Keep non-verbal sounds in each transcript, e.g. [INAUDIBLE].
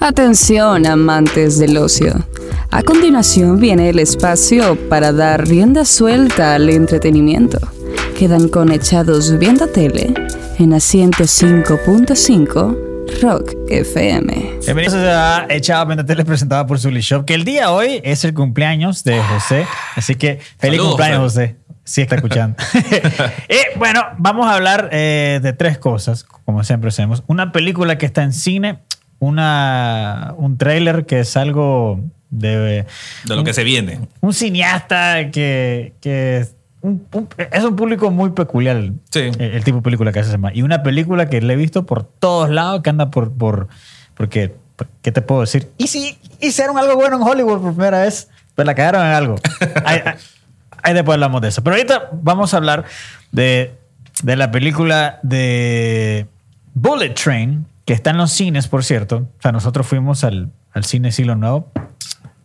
Atención, amantes del ocio. A continuación viene el espacio para dar rienda suelta al entretenimiento. Quedan conectados viendo tele en asiento 5.5 Rock FM. Bienvenidos a Echado Viendo Tele presentada por Zully Shop, que el día hoy es el cumpleaños de José. Así que feliz Saludos, cumpleaños, José. José. Sí, está escuchando. y [LAUGHS] [LAUGHS] bueno, vamos a hablar eh, de tres cosas, como siempre hacemos. Una película que está en cine, una, un tráiler que es algo de... De lo que se viene. Un cineasta que, que es, un, un- es un público muy peculiar, Sí. el, el tipo de película que hace ese man. Y una película que le he visto por todos lados, que anda por... por porque, ¿qué te puedo decir? Y si hicieron algo bueno en Hollywood por primera vez, pues la cagaron en algo. Ahí, [LAUGHS] ahí- ahí después hablamos de eso. Pero ahorita vamos a hablar de, de la película de Bullet Train, que está en los cines, por cierto. O sea, nosotros fuimos al, al cine Silo Nuevo.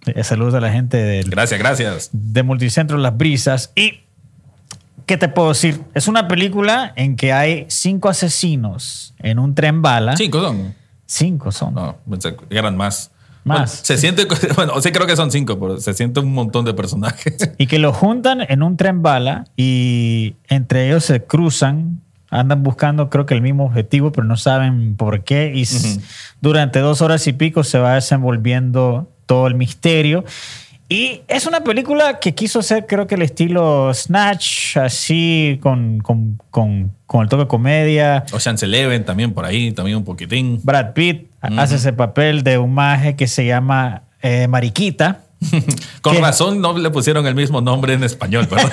Eh, Saludos a la gente del, Gracias, gracias. de Multicentro Las Brisas. Y, ¿qué te puedo decir? Es una película en que hay cinco asesinos en un tren bala. Cinco son. Cinco son. No, eran más. Más. Bueno, se siente, [LAUGHS] bueno, sí creo que son cinco, pero se siente un montón de personajes. Y que lo juntan en un tren bala y entre ellos se cruzan, andan buscando creo que el mismo objetivo, pero no saben por qué. Y s- durante dos horas y pico se va desenvolviendo todo el misterio. Y es una película que quiso ser creo que el estilo Snatch, así con, con, con, con el toque de comedia. Ocean's Eleven también por ahí, también un poquitín. Brad Pitt hace ese papel de un maje que se llama eh, Mariquita. [LAUGHS] Con ¿Qué? razón no le pusieron el mismo nombre en español, ¿verdad?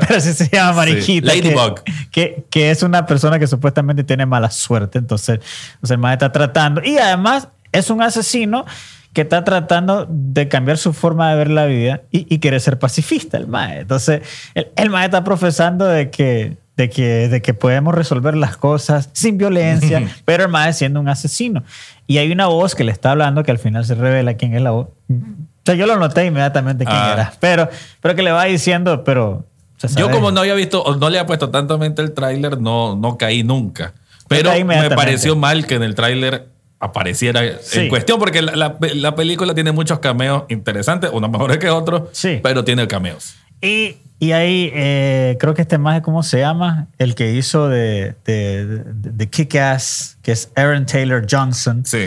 [LAUGHS] pero sí se llama Mariquita. Sí, Ladybug. Que, que, que es una persona que supuestamente tiene mala suerte. Entonces, entonces el maestro está tratando. Y además es un asesino que está tratando de cambiar su forma de ver la vida y, y quiere ser pacifista, el maestro. Entonces, el, el maestro está profesando de que, de, que, de que podemos resolver las cosas sin violencia, pero el maestro siendo un asesino. Y hay una voz que le está hablando que al final se revela quién es la voz. Sea, yo lo noté inmediatamente quién Ah. era. Pero, pero que le va diciendo, pero... Yo como no había visto, o no le había puesto tanto mente el tráiler, no, no caí nunca. Pero caí me pareció mal que en el tráiler apareciera Sí. en cuestión, porque la, la- la película tiene muchos cameos interesantes, unos mejores que otros, Sí. pero tiene cameos. Y, y ahí eh, creo que este más, ¿cómo se llama? El que hizo de, de, de, de Kick-Ass, que es Aaron Taylor Johnson. Sí.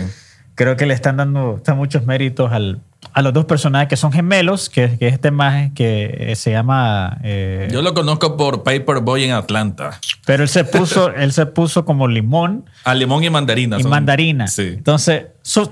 Creo que le están dando están muchos méritos al, a los dos personajes que son gemelos, que, que es este más que eh, se llama... eh, Yo lo conozco por Paperboy en Atlanta. pero él se puso, [LAUGHS] él se puso como limón A limón y mandarina. y son- mandarina. Sí. Entonces, son,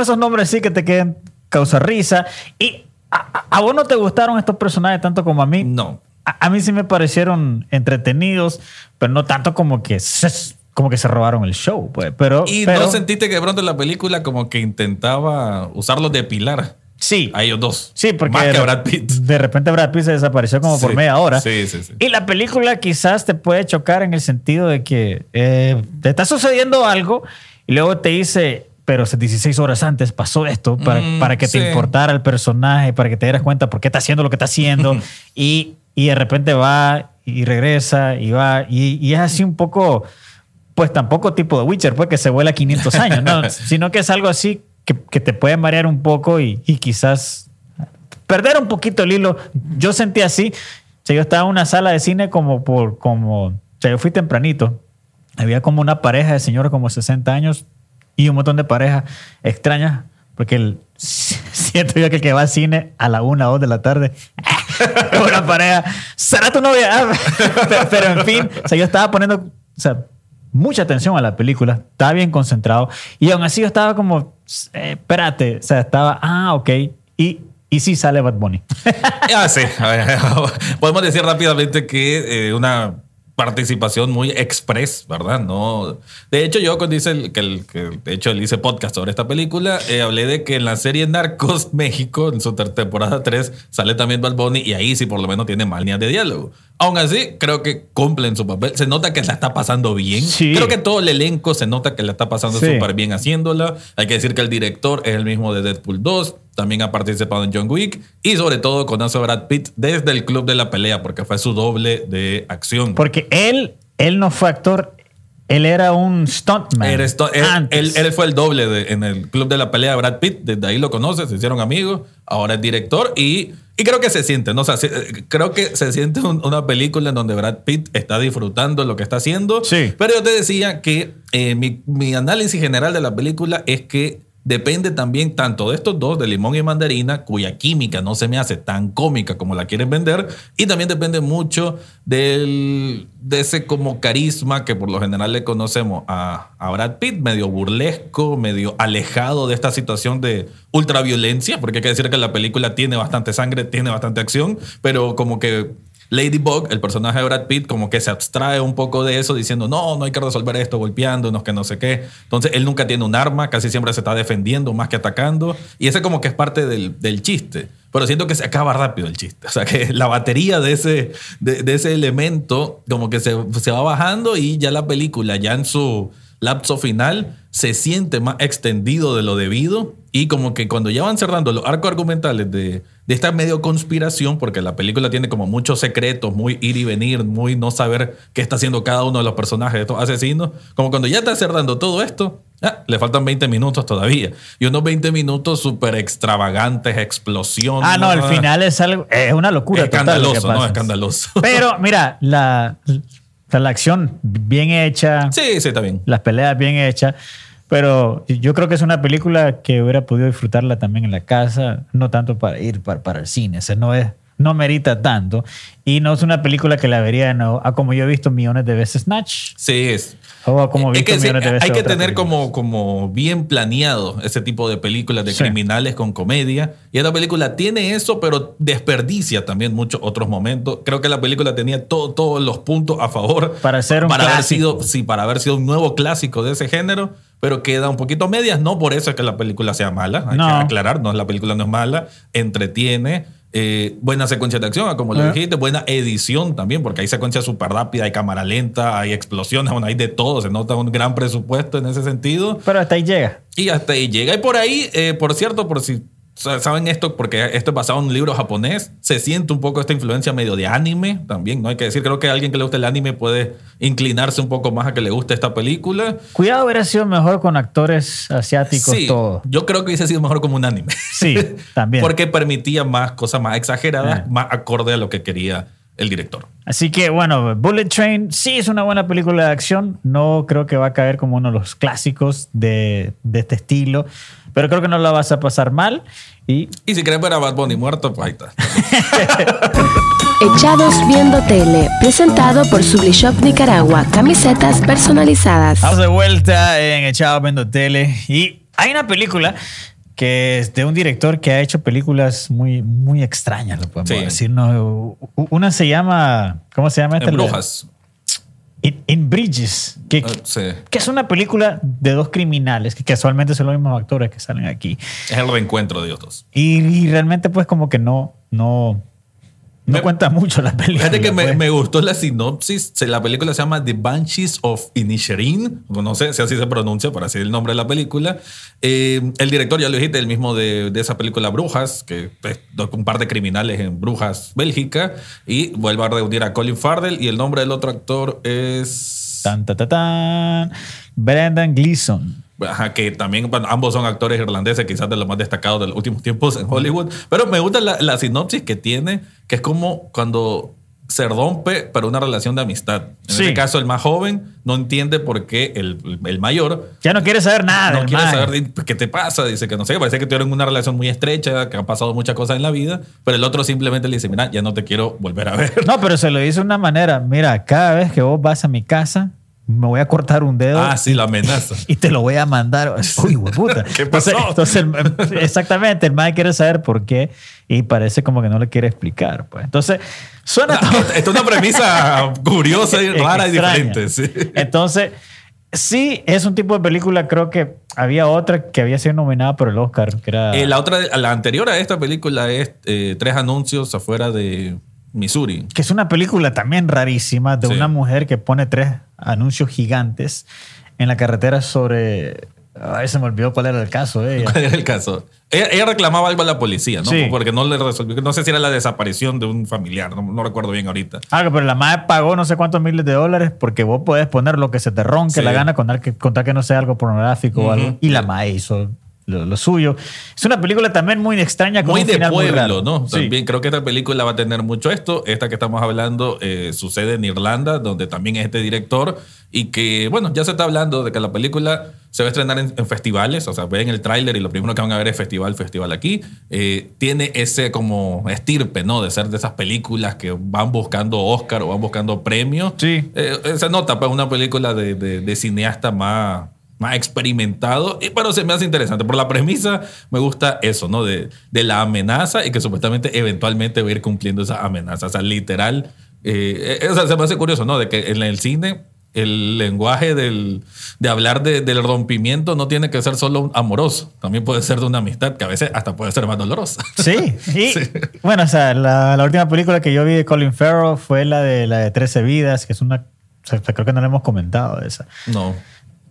esos nombres sí que te quedan causa risa. Y a, a- a vos no te gustaron estos personajes tanto como a mí. No. A, a mí sí me parecieron entretenidos, pero no tanto como que se, como que se robaron el show. Pues. Pero, Y pero no sentiste que de pronto la película como que intentaba usarlos de pilar sí. a ellos dos. Sí, porque Más de, que a Brad Pitt. de repente Brad Pitt se desapareció como por Sí. media hora. Sí, sí, sí. Y la película quizás te puede chocar en el sentido de que eh, te está sucediendo algo y luego te dice, pero 16 horas antes pasó esto para, Mm, para que te sí. importara el personaje, para que te dieras cuenta por qué está haciendo lo que está haciendo. [LAUGHS] y, y de repente va y regresa y va. Y, y es así un poco, pues tampoco tipo de Witcher, pues que se vuela 500 años, ¿no? [LAUGHS] sino que es algo así que, que te puede marear un poco y, y quizás perder un poquito el hilo. Yo sentí así. O sea, yo estaba en una sala de cine como por, como, o sea, yo fui tempranito. Había como una pareja de señores como 60 años y un montón de parejas extrañas, porque el, [LAUGHS] siento yo que el que va al cine a la una o dos de la tarde, [LAUGHS] una pareja, ¿será tu novia? Ah, pero, pero en fin, o sea, yo estaba poniendo, o sea, mucha atención a la película, estaba bien concentrado y aún así yo estaba como, eh, espérate, o sea, estaba, ah, ok, y, y sí sale Bad Bunny. [LAUGHS] Ah, sí. [LAUGHS] Podemos decir rápidamente que eh, una participación muy express, ¿verdad? No. De hecho, yo cuando hice el, que, el- que de hecho él hice podcast sobre esta película, eh, hablé de que en la serie Narcos [LAUGHS] México, en su temporada 3, sale también Bad Bunny y ahí sí por lo menos tiene líneas de diálogo. Aún así, creo que cumplen su papel. Se nota que la está pasando bien. Sí. Creo que todo el elenco se nota que la está pasando Sí. súper bien haciéndola. Hay que decir que el director es el mismo de Deadpool 2. También ha participado en John Wick. Y sobre todo conoce a Brad Pitt desde el club de la pelea porque fue su doble de acción. Porque él, él no fue actor él era un stuntman. Él, esto- él- antes. él- él fue el doble de- en el club de la pelea de Brad Pitt. Desde ahí lo conoce, se hicieron amigos. Ahora es director y, y creo que se siente, ¿no? O sea, eh, creo que se siente un- una película en donde Brad Pitt está disfrutando lo que está haciendo. Sí. Pero yo te decía que eh, mi, mi análisis general de la película es que depende también tanto de estos dos, de limón y mandarina, cuya química no se me hace tan cómica como la quieren vender, y también depende mucho del, de ese como carisma que por lo general le conocemos a, a Brad Pitt, medio burlesco, medio alejado de esta situación de ultraviolencia, porque hay que decir que la película tiene bastante sangre, tiene bastante acción, pero como que Ladybug, el personaje de Brad Pitt, como que se abstrae un poco de eso diciendo, no, no hay que resolver esto golpeándonos, que no sé qué. Entonces, él nunca tiene un arma, casi siempre se está defendiendo más que atacando. Y ese como que es parte del, del chiste. Pero siento que se acaba rápido el chiste. O sea, que la batería de ese, de, ese elemento como que se, se va bajando y ya la película, ya en su lapso final, se siente más extendido de lo debido. Y como que cuando ya van cerrando los arcos argumentales de, de esta medio conspiración, porque la película tiene como muchos secretos, muy ir y venir, muy no saber qué está haciendo cada uno de los personajes de estos asesinos, como cuando ya está cerrando todo esto, ah, le faltan 20 minutos todavía. Y unos 20 minutos súper extravagantes, explosión. Ah, no, al final es algo. Es una locura. total lo Escandaloso, ¿no? Escandaloso. Pero [LAUGHS] mira, la, la, la acción bien hecha, Sí, sí, está bien. las peleas bien hechas. Pero yo creo que es una película que hubiera podido disfrutarla también en la casa, no tanto para ir para, para el cine. O sea, no es. No merita tanto. Y no es una película que la vería nuevo, a como yo he visto millones de veces Snatch. Sí, es. O a como he Es visto que sí, millones de veces hay que tener películas. como, como bien planeado ese tipo de películas de Sí. criminales con comedia. Y esta película tiene eso, pero desperdicia también muchos otros momentos. Creo que la película tenía todo- todos los puntos a favor Para ser un para haber clásico. sido Sí, para haber sido un nuevo clásico de ese género, pero queda un poquito medias. No por eso es que la película sea mala. Hay No. que aclarar, no, la película no es mala. Entretiene. eh, buena secuencia de acción, como lo Ah. dijiste, buena edición también, porque hay secuencia súper rápida, hay cámara lenta, hay explosiones, bueno, hay de todo, se nota un gran presupuesto en ese sentido. Pero hasta ahí llega. Y hasta ahí llega. Y por ahí, eh, por cierto, por si saben esto, porque esto es basado en un libro japonés, se siente un poco esta influencia medio de anime también, ¿no? Hay que decir, creo que alguien que le guste el anime puede inclinarse un poco más a que le guste esta película. Cuidado, hubiera sido mejor con actores asiáticos, Sí, todo. yo creo que hubiese sido mejor como un anime. Sí, también. [LAUGHS] Porque permitía más cosas más exageradas, más acorde a lo que quería el director. Así que bueno, Bullet Train sí es una buena película de acción. No creo que va a caer como uno de los clásicos de, de este estilo, pero creo que no la vas a pasar mal. Y Y si querés ver a Bad Bunny muerto, pues ahí está. [LAUGHS] Echados Viendo Tele, presentado por Sublishop Nicaragua, camisetas personalizadas. estamos de vuelta en Echado Viendo Tele. Y hay una película que es de un director que ha hecho películas muy, muy extrañas, lo podemos Sí. decir. ¿no? Una se llama, ¿cómo se llama esta? En Brujas. In, In Bridges, que, Eh, sí. que es una película de dos criminales que casualmente son los mismos actores que salen aquí. Es el reencuentro de ellos dos. Y, y realmente pues como que no, no, no Me- cuenta mucho la película. Fíjate que me, pues. me gustó la sinopsis. La película se llama The Banshees of Inisherin. No sé si así se pronuncia, para decir el nombre de la película. Eh, el director, ya lo dijiste, el mismo de, de esa película Brujas, que es un par de criminales en Brujas, Bélgica. Y vuelve a reunir a Colin Farrell. Y el nombre del otro actor es. Tan, ta, ta, tan. Brendan Gleeson. Ajá, que también bueno, ambos son actores irlandeses, quizás de los más destacados de los últimos tiempos en Hollywood. Pero me gusta la, la sinopsis que tiene, que es como cuando se rompe, pero una relación de amistad. En Sí. este caso, el más joven no entiende por qué el, el mayor Ya no quiere saber nada. no quiere saber qué te pasa. Dice que no sé, parece que tuvieron una relación muy estrecha, que han pasado muchas cosas en la vida, pero el otro simplemente le dice, mira, ya no te quiero volver a ver. No, pero se lo hizo de una manera. Mira, cada vez que vos vas a mi casa, me voy a cortar un dedo. ah, sí, la amenaza. [LAUGHS] Y te lo voy a mandar. Uy, hueputa. [LAUGHS] ¿Qué pasó? Entonces, entonces, el- [LAUGHS] exactamente, el mae quiere saber por qué y parece como que no le quiere explicar. Pues. Entonces, suena todo. Esta es una premisa curiosa y rara y diferente. sí. Entonces, sí, es un tipo de película. Creo que había otra que había sido nominada por el Oscar, que era. Eh, la otra, la anterior a esta película es eh, tres anuncios afuera de Missouri. que es una película también rarísima de Sí. una mujer que pone tres anuncios gigantes en la carretera sobre Ay, se me olvidó cuál era el caso de ella. [LAUGHS] ¿Cuál era el caso? Ella, ella reclamaba algo a la policía, ¿no? Sí. Porque no le resolvió. No sé si era la desaparición de un familiar, no, no recuerdo bien ahorita. Ah, pero la madre pagó no sé cuántos miles de dólares porque vos podés poner lo que se te ronque Sí. la gana con tal que, con tal que no sea algo pornográfico o Ujú. algo. Y la madre hizo lo, lo suyo. Es una película también muy extraña con Muy un de final muy pueblo, raro. ¿no? Sí. También creo que esta película va a tener mucho esto. Esta que estamos hablando eh, sucede en Irlanda, donde también es este director. Y que, bueno, ya se está hablando de que la película se va a estrenar en, en festivales. O sea, ven el tráiler y lo primero que van a ver es festival, festival aquí. Eh, tiene ese como estirpe, ¿no? De ser de esas películas que van buscando Oscar o van buscando premios. Sí. Eh, eh, se nota, pues, una película de, de- de cineasta más, más experimentado. Y, pero se me hace interesante. Por la premisa, me gusta eso, ¿no? De, de la amenaza y que supuestamente eventualmente va a ir cumpliendo esa amenaza. O sea, literal. eh, eh, o sea, se me hace curioso, ¿no? De que en el cine el lenguaje del, de hablar de- del rompimiento no tiene que ser solo amoroso. También puede ser de una amistad que a veces hasta puede ser más dolorosa. Sí, y [LAUGHS] bueno, o sea, la, la última película que yo vi de Colin Farrell fue la de la de 13 vidas, que es una, o sea, creo que no le hemos comentado esa, No.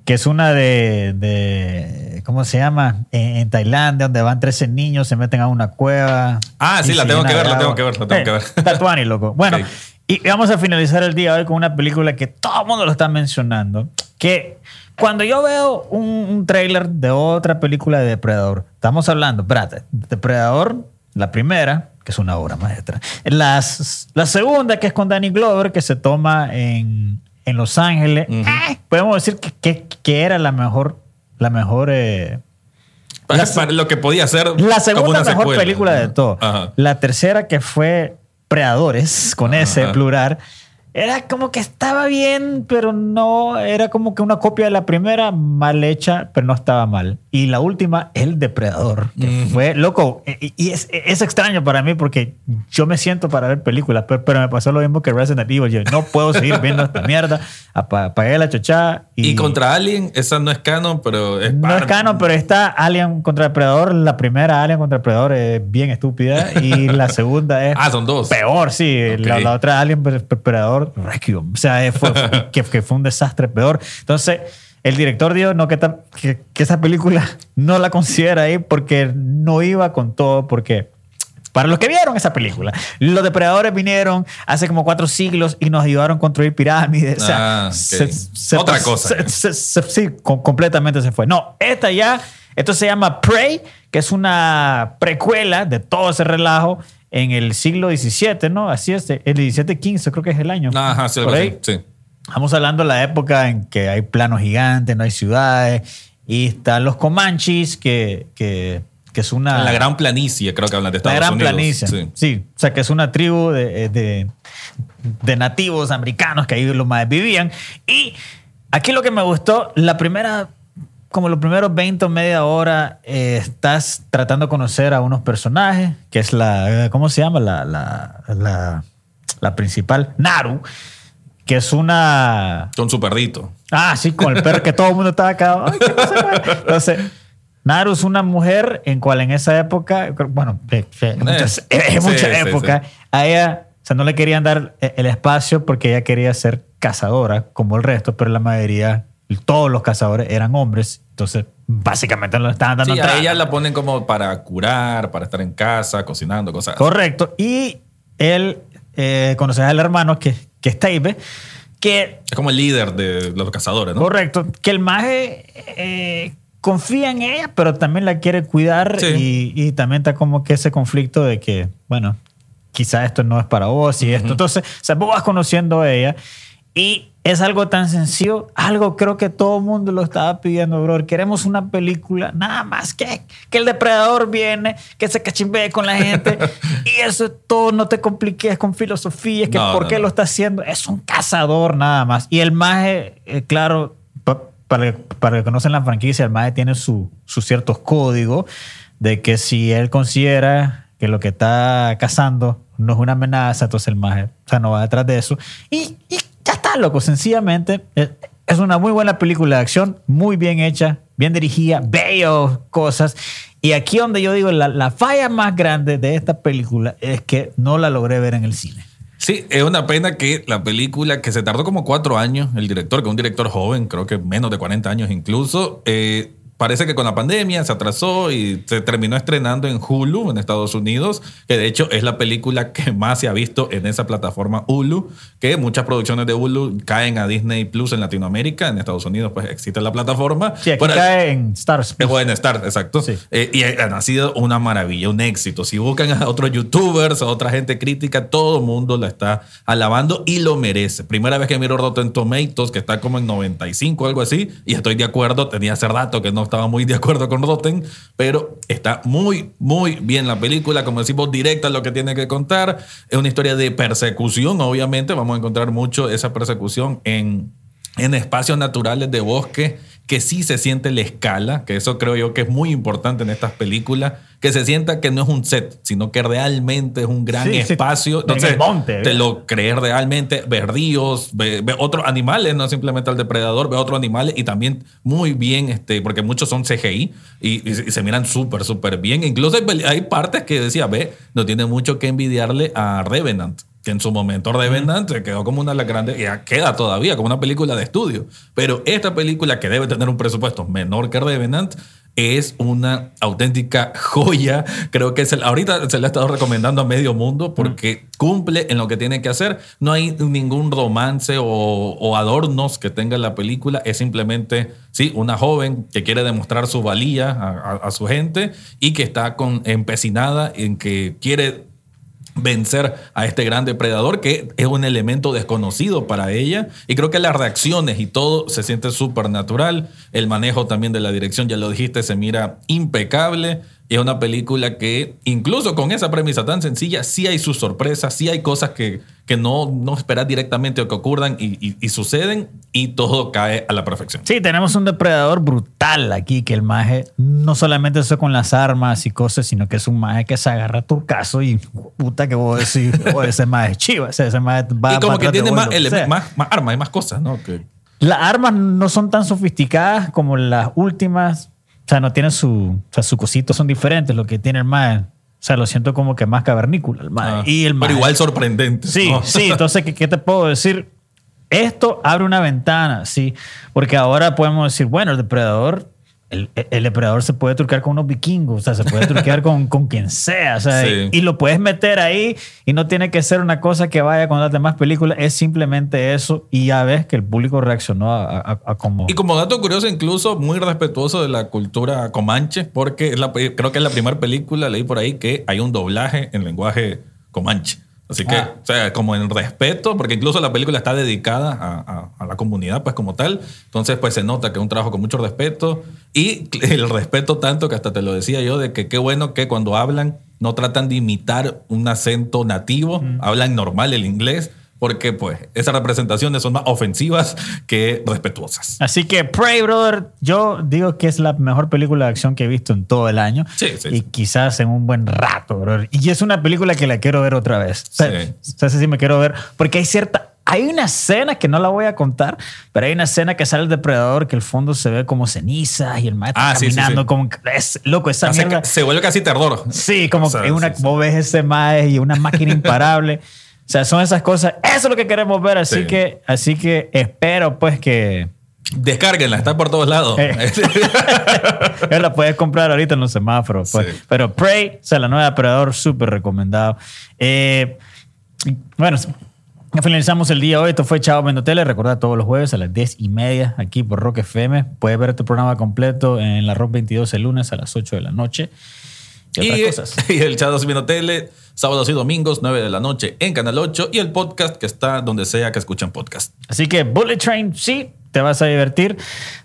Que es una de, de ¿cómo se llama? En, en Tailandia, donde van 13 niños, se meten a una cueva. Ah, sí, la tengo que ver, la tengo que ver, la tengo Eh, que ver. Tatuani, loco. [LAUGHS] Bueno, y vamos a finalizar el día hoy con una película que todo el mundo lo está mencionando, que cuando yo veo un, un tráiler de otra película de Depredador, estamos hablando, espérate, Depredador, la primera, que es una obra maestra, Las, la segunda, que es con Danny Glover, que se toma en, en Los Ángeles, eh, podemos decir que, que- que era la mejor, la mejor... eh, Para, La- para lo que podía ser. la segunda mejor secuela. película de todo. Ajá. La tercera que fue Predadores, con ese plural, era como que estaba bien, pero no, era como que una copia de la primera, mal hecha, pero no estaba mal. Y la última, El Depredador, que fue loco. Y, y es, es extraño para mí porque yo me siento para ver películas, pero, pero me pasó lo mismo que Resident Evil. Yo no puedo seguir viendo esta mierda. Apa- Apagué la chochada. Y, Y, contra Alien, esa no es canon, pero es no es canon, pero está Alien contra Depredador. La primera Alien contra Depredador es bien estúpida y la segunda es Ah, son dos. peor, sí. Ok. La, la otra Alien Depredador Requiem. O sea, es- fue, [LAUGHS] que, que fue un desastre peor. Entonces, el director dijo no, que, ta- que, que esa película [LAUGHS] no la considera ahí porque no iba con todo, porque... Para los que vieron esa película, los depredadores vinieron hace como cuatro siglos y nos ayudaron a construir pirámides. O sea, Ah, ok. se- se- Otra cosa. se- sí, com- completamente se fue. No, esta ya, esto se llama Prey, que es una precuela de todo ese relajo en el siglo XVII, ¿no? Así es, el XVII-15 creo que es el año. Ajá, sí, Por ahí. sí. Estamos hablando de la época en que hay planos gigantes, no hay ciudades, y están los Comanches, que, que, que es una... La gran planicie, creo que hablan de La Estados gran Unidos. planicie. Sí. Sí. o sea que es una tribu de, de- de nativos americanos que ahí los más vivían. Y aquí lo que me gustó, la primera, como los primeros 20 o media hora, eh, estás tratando de conocer a unos personajes, que es la, ¿cómo se llama? La, la, la, la principal, Naru, que es una... Con su perrito. Ah, sí, con el perro que todo el mundo estaba acá. Entonces, Naru es una mujer en cual en esa época, bueno, en muchas, Eh, en sí, mucha sí, a ella, o sea, no le querían dar el espacio porque ella quería ser cazadora como el resto, pero la mayoría, todos los cazadores eran hombres. Entonces, básicamente le estaban dando Sí, a ella la ponen como para curar, para estar en casa, cocinando, cosas. Correcto. Y él, eh, conoces al hermano que, que es Taibe, que Es como el líder de los cazadores, ¿no? Correcto. Que el maje eh, confía en ella, pero también la quiere cuidar Sí. y, y también está como que ese conflicto de que, bueno, quizá esto no es para vos y esto. Entonces, o sea, vos vas conociendo a ella y es algo tan sencillo, algo creo que todo el mundo lo estaba pidiendo, bro. Queremos una película, nada más que, que el depredador viene, que se cachimbee con la gente [LAUGHS] y eso todo no te compliques con filosofía, que No, por no, qué no. lo está haciendo. Es un cazador nada más. Y el maje, eh, claro, pa- para, para que conocen la franquicia, el maje tiene su- sus ciertos códigos de que si él considera que lo que está cazando no es una amenaza, entonces el maje, o sea, no va detrás de eso. Y, y está, loco. Sencillamente, eh, es una muy buena película de acción, muy bien hecha, bien dirigida, bello cosas. Y aquí donde yo digo, la, la falla más grande de esta película es que no la logré ver en el cine. Sí, es una pena que la película, que se tardó como cuatro años, el director, que es un director joven, creo que menos de 40 años incluso, eh, parece que con la pandemia se atrasó y se terminó estrenando en Hulu en Estados Unidos, que de hecho es la película que más se ha visto en esa plataforma Hulu, que muchas producciones de Hulu caen a Disney Plus en Latinoamérica, en Estados Unidos pues existe la plataforma. Sí, aquí Bueno, cae en Stars. es buena Star, exacto. Sí. Eh, y ha sido una maravilla, un éxito. Si buscan a otros youtubers, a otra gente crítica, todo el mundo la está alabando y lo merece. Primera vez que miro Rotten Tomatoes, que está como en 95 o algo así, y estoy de acuerdo. Tenía hace rato que no estaba muy de acuerdo con Rotten, pero está muy, muy bien la película. Como decimos, directa lo que tiene que contar. Es una historia de persecución, obviamente. Vamos a encontrar mucho esa persecución en en espacios naturales de bosque que sí se siente la escala, que eso creo yo que es muy importante en estas películas, que se sienta que no es un set, sino que realmente es un gran Sí, sí, espacio. en Entonces, el monte, te ¿eh? lo crees realmente, ver ríos, ve, ve otros animales, no simplemente al depredador, ve otros animales y también muy bien, este, porque muchos son CGI y, se miran súper, súper bien. Incluso hay, hay partes que decía, ve, no tiene mucho que envidiarle a Revenant que en su momento Revenant se quedó como una de las grandes, y queda todavía como una película de estudio. Pero esta película, que debe tener un presupuesto menor que Revenant, es una auténtica joya. Creo que es el, ahorita se le ha estado recomendando a medio mundo porque cumple en lo que tiene que hacer. No hay ningún romance o, o adornos que tenga la película. Es simplemente, sí, una joven que quiere demostrar su valía a, a- a su gente y que está con, empecinada en que quiere vencer a este gran depredador que es un elemento desconocido para ella. Y creo que las reacciones y todo se siente súper natural el manejo también de la dirección ya lo dijiste se mira impecable es una película que incluso con esa premisa tan sencilla sí hay sus sorpresas sí hay cosas que, que no, no esperas directamente o que ocurran y, y- y suceden y todo cae a la perfección Sí, tenemos un depredador brutal aquí, que el maje no solamente eso con las armas y cosas, sino que es un maje que se agarra a tu caso y puta que vos decís, [LAUGHS] "Oh, ese maje es chiva, ese, ese maje va y como que tiene vos, más, lo que eleme- sea". más, más armas y más cosas ¿no? que, Las armas no son tan sofisticadas como las últimas. O sea, no tienen su. O sea, sus cositos son diferentes. Lo que tiene el maje. O sea, lo siento como que más cavernícola el maje. ah, y el pero maje- igual sorprendente Sí, ¿no? sí. Entonces, ¿qué, qué te puedo decir? Esto abre una ventana, sí. Porque ahora podemos decir, bueno, el depredador, el, el depredador se puede truquear con unos vikingos, o sea, se puede truquear con, [LAUGHS] con quien sea, o sea, Sí. y, y lo puedes meter ahí y no tiene que ser una cosa que vaya con las demás películas, es simplemente eso y ya ves que el público reaccionó a, a- a como... Y como dato curioso, incluso muy respetuoso de la cultura comanche, porque es la- creo que es la primera película, leí por ahí, que hay un doblaje en lenguaje comanche. Así que, Ah. o sea, como en respeto, porque incluso la película está dedicada a, a- a la comunidad, pues como tal. Entonces, pues se nota que es un trabajo con mucho respeto. Y [LAUGHS] el respeto tanto que hasta te lo decía yo, de que qué bueno que cuando hablan no tratan de imitar un acento nativo, hablan normal el inglés, porque pues esas representaciones son más ofensivas que respetuosas. Así que Prey, brother, yo digo que es la mejor película de acción que he visto en todo el año. Sí, sí, Y sí. quizás en un buen rato, brother. Y es una película que la quiero ver otra vez. O sea, Sí. o sea, sí, sí me quiero ver. Porque hay cierta... Hay una escena que no la voy a contar, pero hay una escena que sale el depredador que el fondo se ve como ceniza y el maestro Ah, sí, sí, caminando sí. como... Es, loco, esa mierda... se vuelve casi terror. Sí, como O sea, que una, sí, sí. vos ves ese mae y una máquina imparable. [LAUGHS] O sea, son esas cosas. Eso es lo que queremos ver. Así, Sí. que, así que espero pues que... Descárguenla, está por todos lados. Eh. [LAUGHS] La puedes comprar ahorita en los semáforos. pues. Sí. Pero Prey, o sea, la nueva Depredador, súper recomendado. Eh, bueno, finalizamos el día hoy. Esto fue Chao Vendo Tele. Recordad todos los jueves a las 10 y media aquí por Rock FM. Puedes ver este programa completo en la Rock 22 el lunes a las 8 de la noche. Y, Y, otras cosas. [LAUGHS] y el Chado Vino Tele, sábados y domingos, 9 de la noche en Canal 8 y el podcast que está donde sea que escuchen podcast. Así que Bullet Train, sí, te vas a divertir.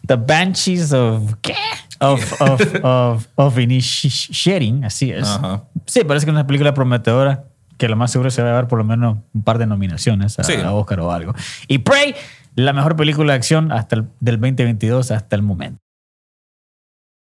The Banshees of... ¿Qué? Of, [LAUGHS] of, of, of Initiating, así es. Ajá. Sí, parece que es una película prometedora que lo más seguro se va a llevar por lo menos un par de nominaciones a, Sí. a Oscar o algo. Y Prey, la mejor película de acción hasta el, del 2022 hasta el momento.